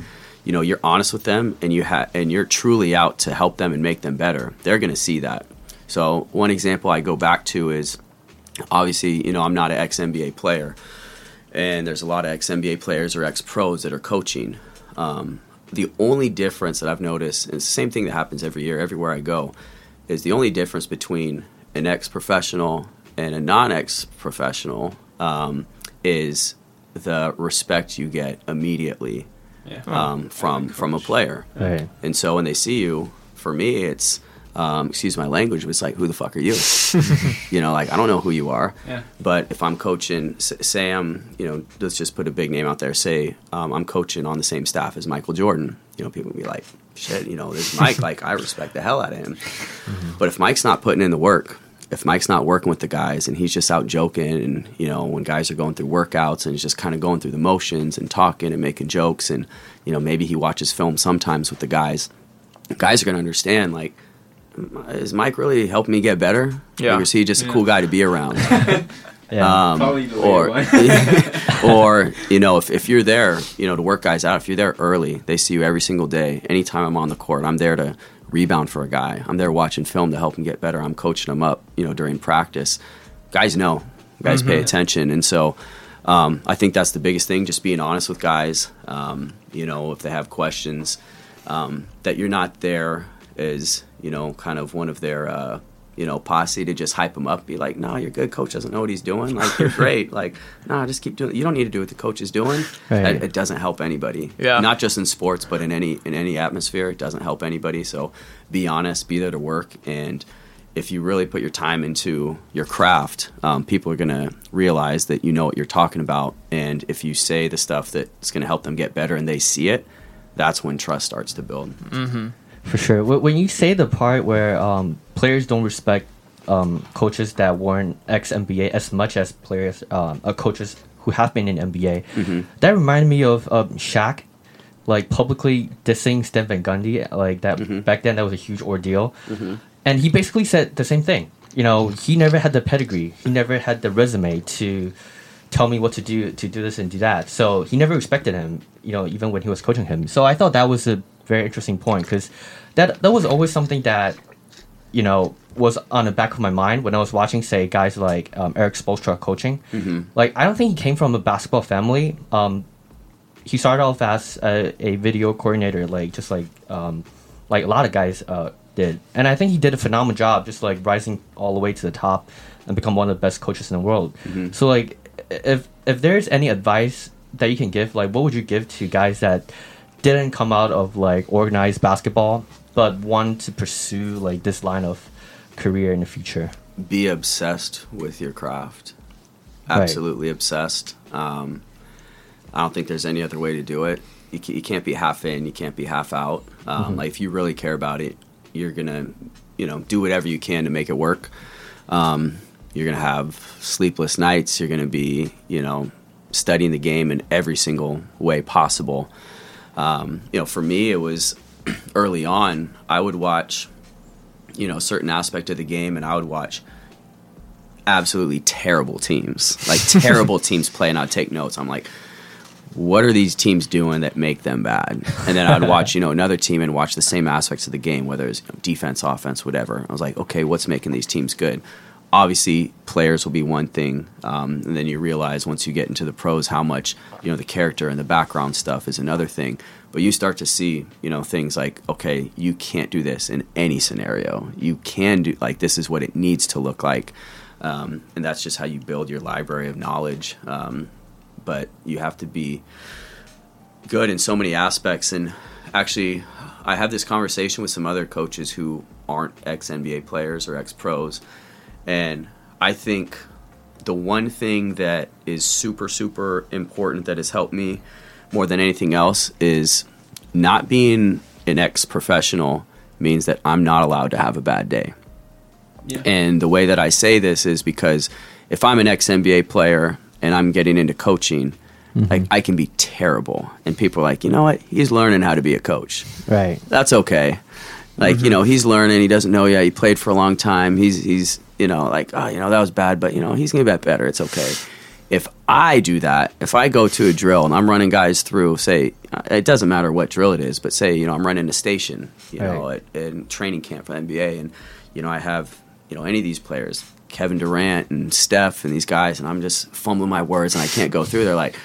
you know, you're honest with them and you ha- and you're truly out to help them and make them better, they're going to see that. So one example I go back to is obviously, you know, I'm not an ex NBA player, and there's a lot of ex NBA players or ex pros that are coaching. Um, the only difference that I've noticed, and it's the same thing that happens every year, everywhere I go, is the only difference between an ex professional and a non ex professional um, is the respect you get immediately Yeah. um, from from a player. right And so when they see you, for me, it's um, excuse my language, but it's like, who the fuck are you? you know, like I don't know who you are. Yeah. But if I'm coaching, s- say I'm, you know, let's just put a big name out there. Say um, I'm coaching on the same staff as Michael Jordan. You know, people will be like, shit, you know, this Mike, like I respect the hell out of him. But if Mike's not putting in the work, if Mike's not working with the guys and he's just out joking and, you know, when guys are going through workouts and he's just kind of going through the motions and talking and making jokes and, you know, maybe he watches film sometimes with the guys, guys are going to understand, like, is Mike really helping me get better? Yeah. Or is he just a Yeah. cool guy to be around? yeah Um, Probably or, or you know, if, if you're there, you know, to work guys out, if you're there early, they see you every single day. Anytime I'm on the court, I'm there to rebound for a guy. I'm there watching film to help him get better. I'm coaching him up, you know, during practice. Guys know, guys pay attention, and so um, I think that's the biggest thing. Just being honest with guys. Um, you know, if they have questions, um, that you're not there as you know, kind of one of their. Uh, you know, posse to just hype them up, be like, "No, you're good. Coach doesn't know what he's doing. Like, you're great. Like, no, just keep doing. It. You don't need to do what the coach is doing. Right. It, it doesn't help anybody. Yeah. Not just in sports, but in any in any atmosphere, it doesn't help anybody. So, be honest. Be there to work. And if you really put your time into your craft, um, people are gonna realize that you know what you're talking about. And if you say the stuff that's gonna help them get better, and they see it, that's when trust starts to build. For sure. When you say the part where um, players don't respect um, coaches that weren't ex NBA as much as players, um, uh, coaches who have been in NBA, that reminded me of um, Shaq, like publicly dissing Stan Van Gundy. Like that back then, that was a huge ordeal, and he basically said the same thing. You know, he never had the pedigree. He never had the resume to tell me what to do to do this and do that. So he never respected him, you know, even when he was coaching him. So I thought that was a very interesting point because that that was always something that you know was on the back of my mind when I was watching, say, guys like um, Erik Spoelstra coaching. Like I don't think he came from a basketball family. Um, he started off as a, a video coordinator, like just like um, like a lot of guys uh, did, and I think he did a phenomenal job, just like rising all the way to the top and become one of the best coaches in the world. So like, if if there's any advice that you can give, like, what would you give to guys that didn't come out of like organized basketball but want to pursue like this line of career in the future? be obsessed with your craft. Right. Absolutely obsessed. Um, I don't think there's any other way to do it. You, ca- you can't be half in, you can't be half out. Um, Like if you really care about it, you're gonna, you know, do whatever you can to make it work. Um, you're gonna have sleepless nights. You're gonna be, you know, studying the game in every single way possible. Um, you know, for me, it was early on. I would watch you know, a certain aspect of the game, and I would watch absolutely terrible teams, like terrible teams play, and I'd take notes. I'm like, what are these teams doing that make them bad? And then I'd watch, you know, another team and watch the same aspects of the game, whether it's you know, defense, offense, whatever. I was like, okay, what's making these teams good? Obviously, players will be one thing, um, and then you realize once you get into the pros how much you know the character and the background stuff is another thing. But you start to see you know things like okay, you can't do this in any scenario. You can do like this is what it needs to look like, um, and that's just how you build your library of knowledge. Um, but you have to be good in so many aspects. And actually, I have this conversation with some other coaches who aren't ex NBA players or ex pros, and I think the one thing that is super super important that has helped me more than anything else is not being an ex professional means that I'm not allowed to have a bad day. Yeah. And the way that I say this is because if I'm an ex NBA player and I'm getting into coaching, mm-hmm. like I can be terrible, and people are like, you know what? He's learning how to be a coach. Right. That's okay. Like mm-hmm. you know, he's learning. He doesn't know yet. He played for a long time. He's he's you know like oh you know that was bad, but you know he's gonna get better. It's okay. If I do that, if I go to a drill and I'm running guys through, say uh, it doesn't matter what drill it is, but say you know I'm running a station, you know, Right. at, in training camp for the NBA, and you know I have you know any of these players, Kevin Durant and Steph and these guys, and I'm just fumbling my words and I can't go through. They're like.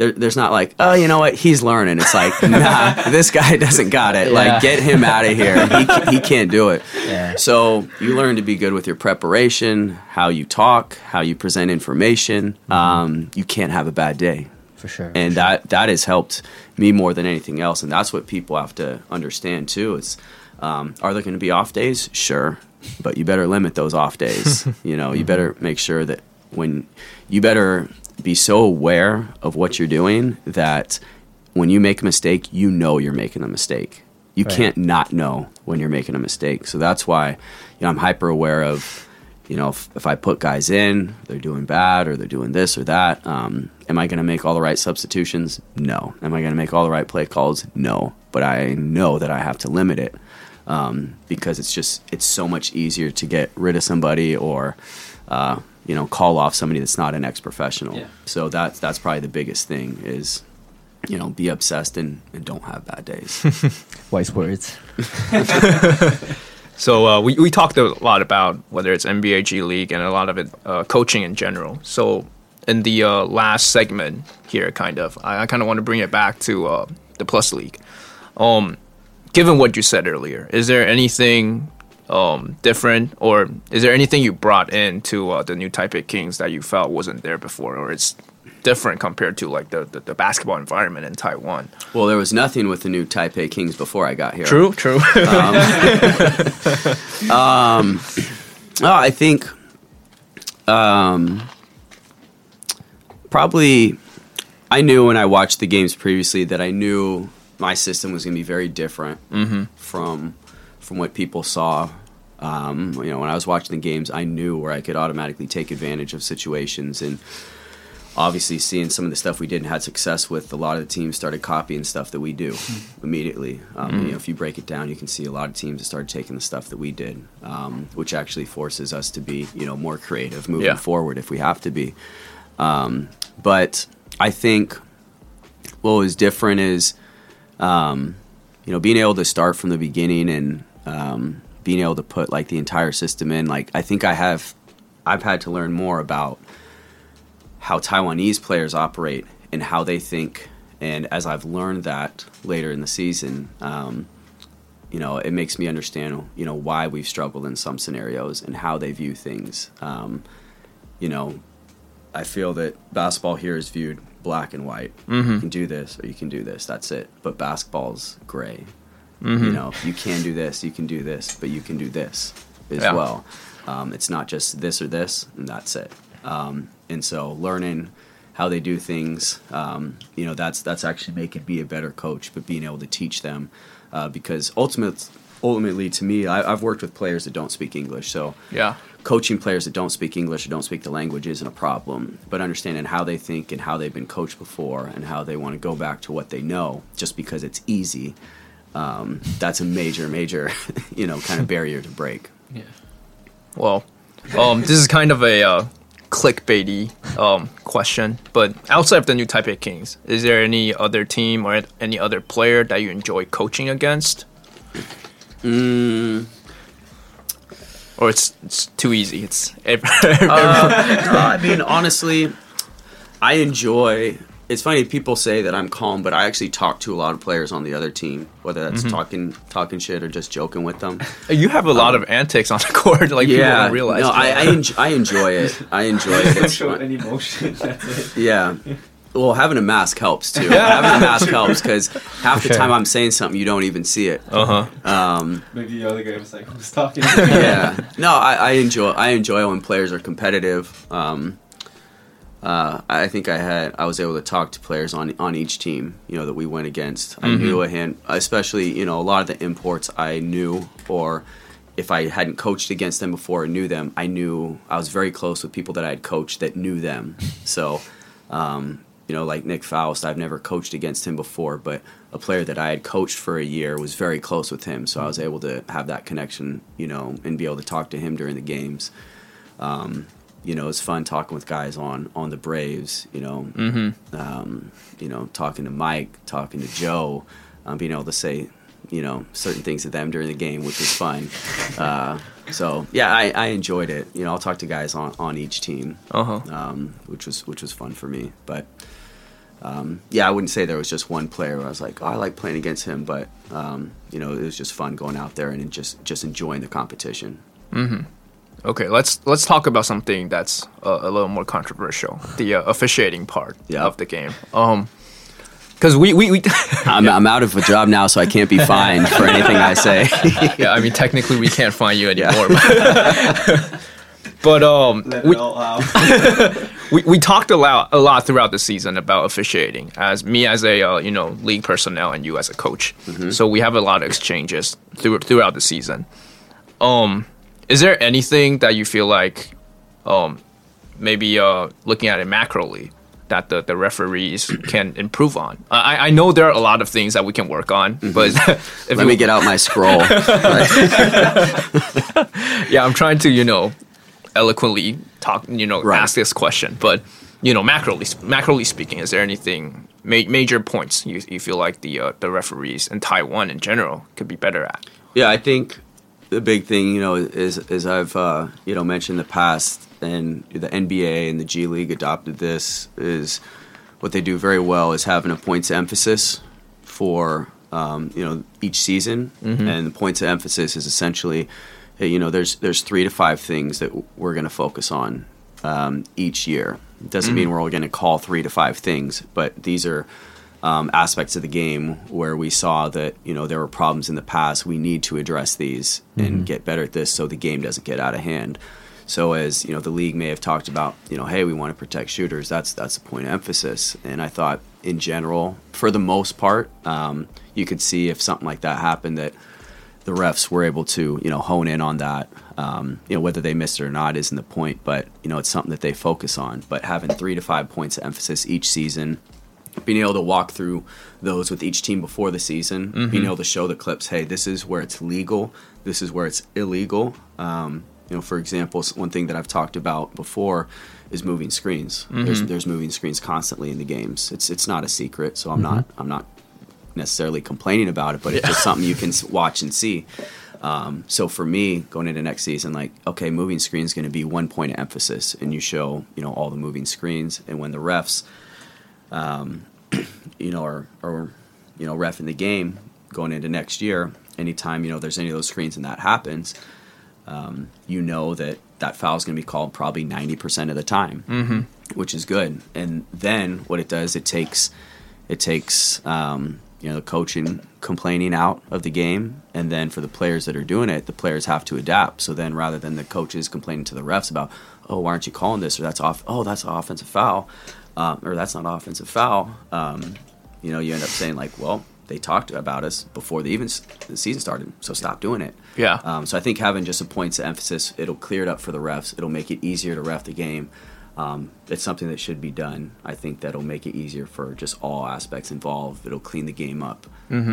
There, there's not like, oh, you know what? He's learning. It's like, nah, this guy doesn't got it. Yeah. Like, get him out of here. He, he can't do it. Yeah. So you learn to be good with your preparation, how you talk, how you present information. Um, you can't have a bad day, For sure. and that that has helped me more than anything else. And that's what people have to understand too. Is um, are there going to be off days? Sure, but you better limit those off days. you know, you better make sure that when you better be so aware of what you're doing that when you make a mistake, you know you're making a mistake. You Right. can't not know when you're making a mistake. So that's why, you know, I'm hyper aware of, you know, if, if I put guys in, they're doing bad or they're doing this or that. Um, am I going to make all the right substitutions? No. Am I going to make all the right play calls? No. But I know that I have to limit it um, because it's just it's so much easier to get rid of somebody or uh, you know call off somebody that's not an ex-professional. Yeah. So that's that's probably the biggest thing is you know be obsessed and, and don't have bad days. Wise words. So uh, we we talked a lot about whether it's NBA, G League, and a lot of it uh, coaching in general. So in the uh, last segment here, kind of, I, I kind of want to bring it back to uh, the Plus League. Um, given what you said earlier, is there anything um, different, or is there anything you brought into uh, the new Taipei Kings that you felt wasn't there before, or it's different compared to like the, the, the basketball environment in Taiwan? well, there was nothing with the new Taipei Kings before I got here. True, true. Oh, I think um, probably I knew when I watched the games previously that I knew my system was going to be very different from from what people saw. Um, you know, when I was watching the games, I knew where I could automatically take advantage of situations and obviously seeing some of the stuff we did and had success with, a lot of the teams started copying stuff that we do immediately. Um, You know, if you break it down, you can see a lot of teams that started taking the stuff that we did, um, which actually forces us to be, you know, more creative moving Yeah. forward if we have to be. Um, but I think what was different is, um, you know, being able to start from the beginning and um, being able to put like the entire system in. Like, I think I have, I've had to learn more about how Taiwanese players operate and how they think. And as I've learned that later in the season, um, you know, it makes me understand, you know, why we've struggled in some scenarios and how they view things. Um, you know, I feel that basketball here is viewed black and white. You can do this or you can do this. That's it. But basketball's gray. You know, you can do this, you can do this, but you can do this as Yeah. well. Um, it's not just this or this, and that's it. Um, and so, learning how they do things, um, you know, that's that's actually making me a better coach. But being able to teach them, uh, because ultimately, ultimately, to me, I, I've worked with players that don't speak English, so yeah. coaching players that don't speak English or don't speak the language isn't a problem, but understanding how they think and how they've been coached before and how they want to go back to what they know just because it's easy, um, that's a major, major, you know, kind of barrier to break. Yeah. Well, um, this is kind of a uh, clickbaity um, question, but outside of the new Taipei Kings, is there any other team or any other player that you enjoy coaching against? Mm, or it's it's too easy. It's Uh, no, I mean, honestly, I enjoy. It's funny people say that I'm calm, but I actually talk to a lot of players on the other team, whether that's talking talking shit or just joking with them. you have a lot of antics on the court, like people don't realize. no, I I, enj- I enjoy it. I enjoy it. It's show fun. any emotion. That's it. Yeah. Well, having a mask helps too. having a mask helps because half the sure. time I'm saying something, you don't even see it. uh huh. Um, Maybe the other guy was like, "Who's talking?" yeah. No, I, I enjoy I enjoy when players are competitive. Um, uh, I think I had I was able to talk to players on on each team, you know, that we went against. I knew a hand, especially you know a lot of the imports I knew, or if I hadn't coached against them before or knew them, I knew I was very close with people that I had coached that knew them. So. Um, you know, like Nick Faust, I've never coached against him before, but a player that I had coached for a year was very close with him, so I was able to have that connection, you know, and be able to talk to him during the games. Um, you know, it's fun talking with guys on on the Braves. You know, Mm-hmm. um, you know, talking to Mike, talking to Joe, um, being able to say, you know, certain things to them during the game, which was fun. Uh, so yeah, I, I enjoyed it. You know, I'll talk to guys on, on each team, Uh huh. um, which was which was fun for me. But um, yeah, I wouldn't say there was just one player where I was like, oh, I like playing against him. But um, you know, it was just fun going out there and just just enjoying the competition. Okay, let's let's talk about something that's uh, a little more controversial: the uh, officiating part Yeah. of the game. Um, because we we, we I'm, I'm out of a job now, so I can't be fined for anything I say. yeah, I mean technically we can't find you anymore. But, but um, we, it all out. we, we talked a lot a lot throughout the season about officiating as me as a uh, you know league personnel and you as a coach so we have a lot of exchanges through, throughout the season um is there anything that you feel like um maybe uh looking at it macroly that the, the referees can improve on I, I know there are a lot of things that we can work on but if Let you- me get out my scroll. yeah, I'm trying to, you know, eloquently talk, you know, Right. ask this question. But, you know, macroly, macroly speaking, is there anything, ma- major points you, you feel like the, uh, the referees in Taiwan in general could be better at? Yeah, I think the big thing, you know, is is I've uh, you know mentioned in the past, and the NBA and the G League adopted this is what they do very well is having a points emphasis for um, you know each season, and the points of emphasis is essentially, you know, there's there's three to five things that we're going to focus on um, each year. It doesn't mean we're only going to call three to five things, but these are um, aspects of the game where we saw that you know there were problems in the past. We need to address these and get better at this so the game doesn't get out of hand. So as you know, the league may have talked about, you know, hey, we want to protect shooters. That's that's a point of emphasis. And I thought, in general, for the most part, um, you could see if something like that happened that the refs were able to, you know, hone in on that. Um, you know, whether they missed it or not isn't the point, but you know, it's something that they focus on. But having three to five points of emphasis each season, being able to walk through those with each team before the season, being able to show the clips, hey, this is where it's legal, this is where it's illegal. Um, you know, for example, one thing that I've talked about before is moving screens. There's there's moving screens constantly in the games. It's it's not a secret, so I'm not I'm not necessarily complaining about it, but it's just something you can watch and see. Um, so for me, going into next season, like okay, moving screens is going to be one point of emphasis, and you show you know all the moving screens, and when the refs, um, you know, are are you know ref in the game going into next year, anytime you know there's any of those screens and that happens, um, you know that that foul is going to be called probably ninety percent of the time, mm-hmm. which is good. And then what it does, it takes it takes um, you know the coaching complaining out of the game, and then for the players that are doing it, the players have to adapt. So then, rather than the coaches complaining to the refs about, oh, why aren't you calling this, or that's off, oh, that's an offensive foul, um, or that's not offensive foul, um, you know, you end up saying like, well, they talked about us before the even s- the season started, so stop doing it. Yeah. Um, so I think having just a points of emphasis, it'll clear it up for the refs. It'll make it easier to ref the game. Um, it's something that should be done. I think that'll make it easier for just all aspects involved. It'll clean the game up.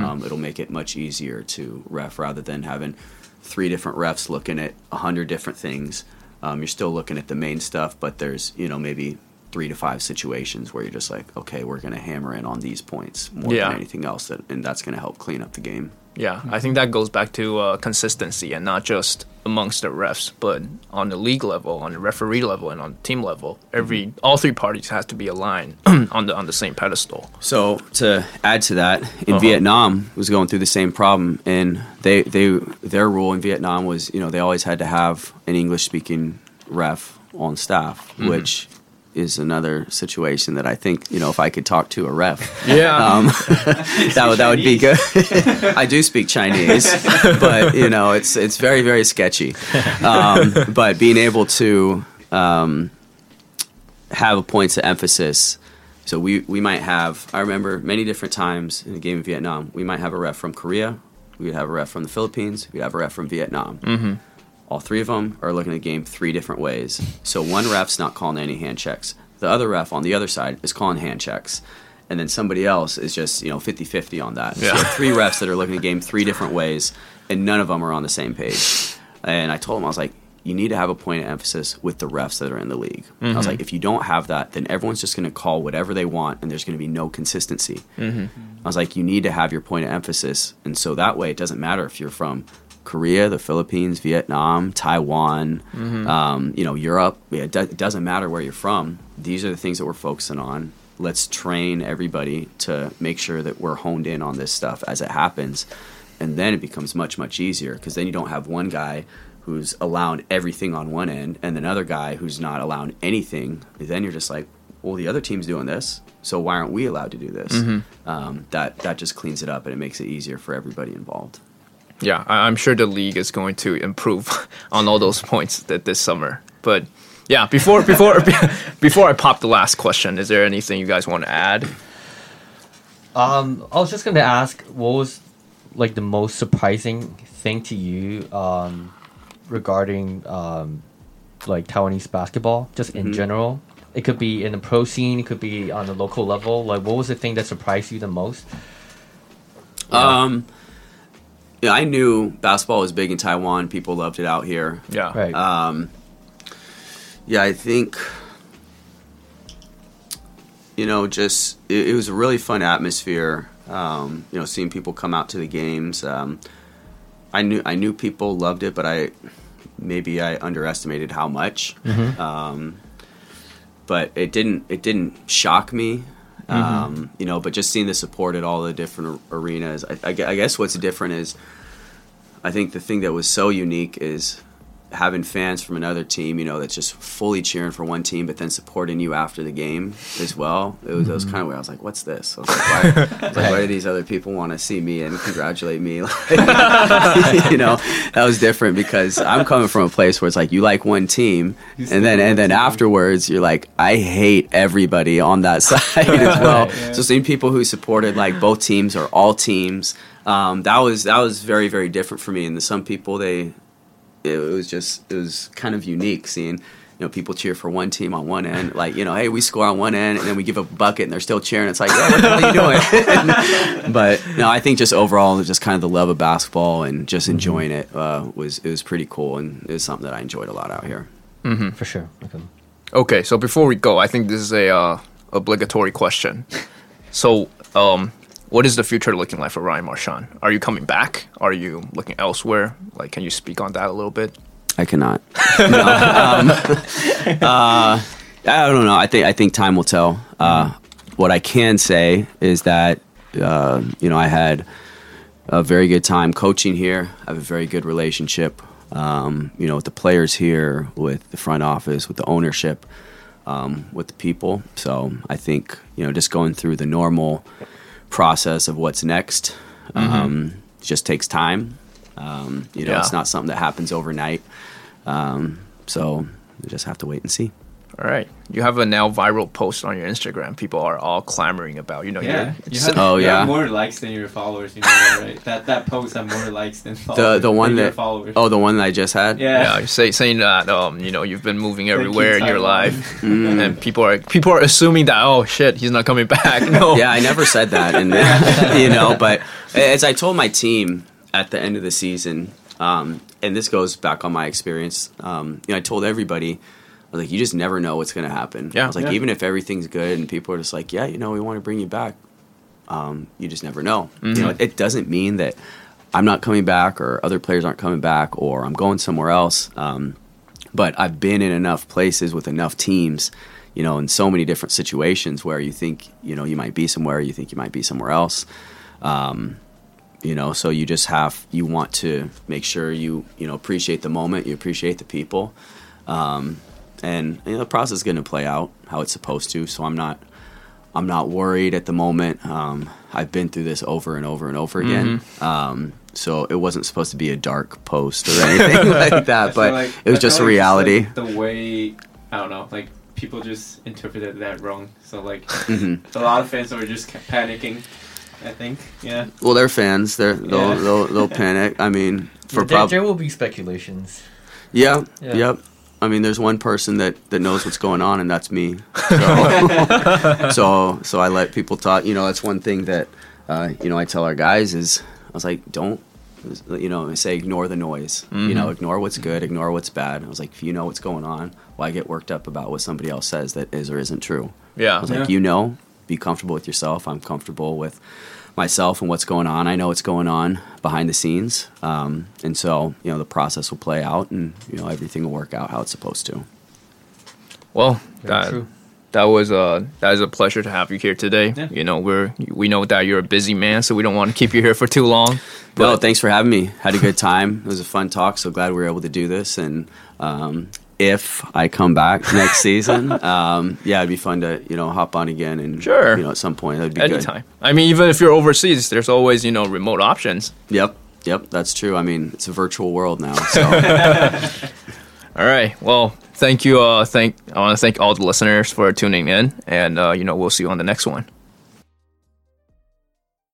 Um, it'll make it much easier to ref rather than having three different refs looking at a hundred different things. Um, you're still looking at the main stuff, but there's you know maybe three to five situations where you're just like, okay, we're going to hammer in on these points more Yeah. than anything else, that, and that's going to help clean up the game. Yeah, I think that goes back to uh, consistency and not just amongst the refs, but on the league level, on the referee level, and on the team level, every all three parties has to be aligned on the on the same pedestal. So to add to that, in Uh-huh. Vietnam was going through the same problem, and they they their rule in Vietnam was you know they always had to have an English speaking ref on staff, Mm-hmm. which is another situation that I think you know if I could talk to a ref, Yeah. um, that would that would be good. I do speak Chinese, but you know it's it's very very sketchy. Um, but being able to um, have a points of emphasis. So we, we might have, I remember many different times in a game in Vietnam, we might have a ref from Korea, we'd have a ref from the Philippines, we'd have a ref from Vietnam. Mm-hmm. All three of them are looking at the game three different ways. So one ref's not calling any hand checks. The other ref on the other side is calling hand checks. And then somebody else is just, you know, 50 50 on that. Yeah. have three refs that are looking at the game three different ways, and none of them are on the same page. And I told him, I was like, you need to have a point of emphasis with the refs that are in the league. I was mm-hmm. like, if you don't have that, then everyone's just going to call whatever they want, and there's going to be no consistency. Mm-hmm. I was like, you need to have your point of emphasis, and so that way it doesn't matter if you're from Korea, the Philippines, Vietnam, Taiwan, um, you know, Europe. Yeah, It, do- it doesn't matter where you're from. These are the things that we're focusing on. Let's train everybody to make sure that we're honed in on this stuff as it happens, and then it becomes much much easier because then you don't have one guy who's allowing everything on one end and another guy who's not allowing anything. Then you're just like, well, the other team's doing this, so why aren't we allowed to do this? Um, that that just cleans it up and it makes it easier for everybody involved. Yeah, I, I'm sure the league is going to improve on all those points that this summer. But yeah, before before before I pop the last question, is there anything you guys want to add? Um, I was just gonna ask, what was like the most surprising thing to you um, regarding um, like Taiwanese basketball, just in general? It could be in the pro scene, it could be on the local level. Like, what was the thing that surprised you the most? Um, yeah, I knew basketball was big in Taiwan. People loved it out here. Yeah, Right. Um, yeah, I think you know, just it, it was a really fun atmosphere. Um, you know, seeing people come out to the games. Um, I knew I knew people loved it, but I maybe I underestimated how much. Um, but it didn't it didn't shock me. Um, you know, but just seeing the support at all the different arenas, I, I I guess what's different is, I think the thing that was so unique is having fans from another team, you know, that's just fully cheering for one team, but then supporting you after the game as well. It was, it was kind of where I was like, "What's this?" I was like, why, was like, why do these other people want to see me and congratulate me? Like, you know, that was different because I'm coming from a place where it's like you like one team, You and then and then team. afterwards you're like, I hate everybody on that side as well. yeah. So seeing people who supported like both teams or all teams, um, that was that was very very different for me. And some people they it was just it was kind of unique seeing you know people cheer for one team on one end like you know hey we score on one end and then we give a bucket and they're still cheering it's like yeah, what the hell are you doing but no i think just overall just kind of the love of basketball and just enjoying it uh, was it was pretty cool and it was something that i enjoyed a lot out here Mm-hmm. For sure. Okay. Okay, so before we go, I think this is a uh, obligatory question. So, um, what is the future looking like for Ryan Marchand? Are you coming back? Are you looking elsewhere? Like, can you speak on that a little bit? I cannot. No, um, uh, I don't know. I think I think time will tell. Uh, what I can say is that uh, you know I had a very good time coaching here. I have a very good relationship. Um, you know, with the players here, with the front office, with the ownership, um, with the people. So I think you know just going through the normal process of what's next um, just takes time. Um, you know, Yeah. it's not something that happens overnight. Um, so we just have to wait and see. All right, you have a now viral post on your Instagram. People are all clamoring about. You know, Yeah, you're, you have, Oh, you yeah. have more likes than your followers. You know that, right? That that post have more likes than The followers. the the one than that followers. oh the one that I just had. yeah. yeah, say, saying that um, you know you've been moving everywhere in your Taiwan. life, and people are people are assuming that oh shit he's not coming back. No, yeah, I never said that, and you know, but as I told my team at the end of the season, um, and this goes back on my experience. Um, you know, I told everybody, I was like, you just never know what's going to happen. Yeah. I was like, Yeah. even if everything's good and people are just like, yeah, you know, we want to bring you back, um, you just never know. You know, it doesn't mean that I'm not coming back, or other players aren't coming back, or I'm going somewhere else. Um, but I've been in enough places with enough teams, you know, in so many different situations where you think, you know, you might be somewhere, you think you might be somewhere else. Um, you know, so you just have you want to make sure you you know appreciate the moment, you appreciate the people, um, and you know, the process is going to play out how it's supposed to. So I'm not I'm not worried at the moment. Um, I've been through this over and over and over again. Um, so it wasn't supposed to be a dark post or anything like that, but like- it was I just a feel like reality. like, the way I don't know, like people just interpreted that wrong. So like Mhm. a lot of fans were just panicking. I think, yeah. Well, they're fans. They're they'll Yeah. they'll, they'll panic. I mean, for there, prob- there will be speculations. yeah, Yeah. yep. I mean, there's one person that, that knows what's going on, and that's me. So, so, so I let people talk. You know, that's one thing that, uh, you know, I tell our guys is, I was like, don't, you know, say ignore the noise. You know, ignore what's good, ignore what's bad. I was like, if you know what's going on, why get worked up about what somebody else says that is or isn't true? Yeah, I was Yeah. like, you know, be comfortable with yourself. I'm comfortable with myself and what's going on. I know what's going on behind the scenes, um, and so you know the process will play out, and you know everything will work out how it's supposed to. Well, Very that, true. that was a that is a pleasure to have you here today. Yeah. You know, we're we know that you're a busy man, so we don't want to keep you here for too long. No, But thanks for having me. Had a good time. It was a fun talk. So glad we were able to do this. And um, if I come back next season, um, yeah, it'd be fun to you know hop on again and Sure. you know at some point that'd be good. anytime. I mean, even if you're overseas, there's always you know remote options. Yep, yep, that's true. I mean, it's a virtual world now. So All right. Well, thank you. Uh, thank I want to thank all the listeners for tuning in, and uh, you know we'll see you on the next one.